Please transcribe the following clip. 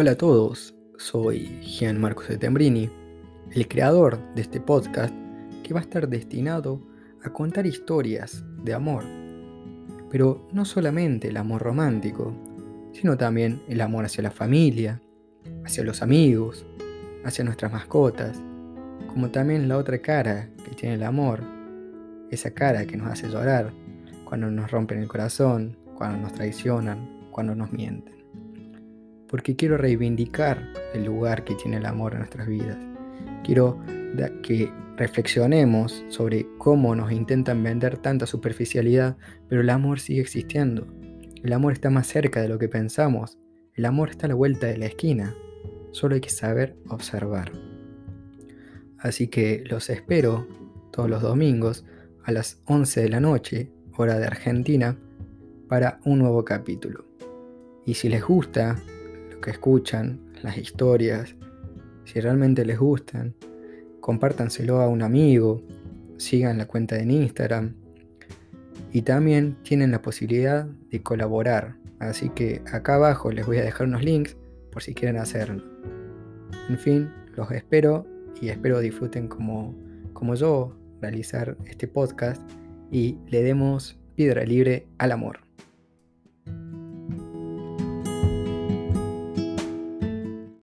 Hola a todos, soy Gian Marcos de Tembrini, el creador de este podcast que va a estar destinado a contar historias de amor. Pero no solamente el amor romántico, sino también el amor hacia la familia, hacia los amigos, hacia nuestras mascotas, como también la otra cara que tiene el amor, esa cara que nos hace llorar cuando nos rompen el corazón, cuando nos traicionan, cuando nos mienten porque quiero reivindicar el lugar que tiene el amor en nuestras vidas. Quiero que reflexionemos sobre cómo nos intentan vender tanta superficialidad, pero el amor sigue existiendo. El amor está más cerca de lo que pensamos. El amor está a la vuelta de la esquina. Solo hay que saber observar. Así que los espero todos los domingos a las 11 de la noche, hora de Argentina, para un nuevo capítulo. Y si les gusta que escuchan, las historias, si realmente les gustan, compártanselo a un amigo, sigan la cuenta en Instagram y también tienen la posibilidad de colaborar. Así que acá abajo les voy a dejar unos links por si quieren hacerlo. En fin, los espero y espero disfruten como, como yo realizar este podcast y le demos piedra libre al amor.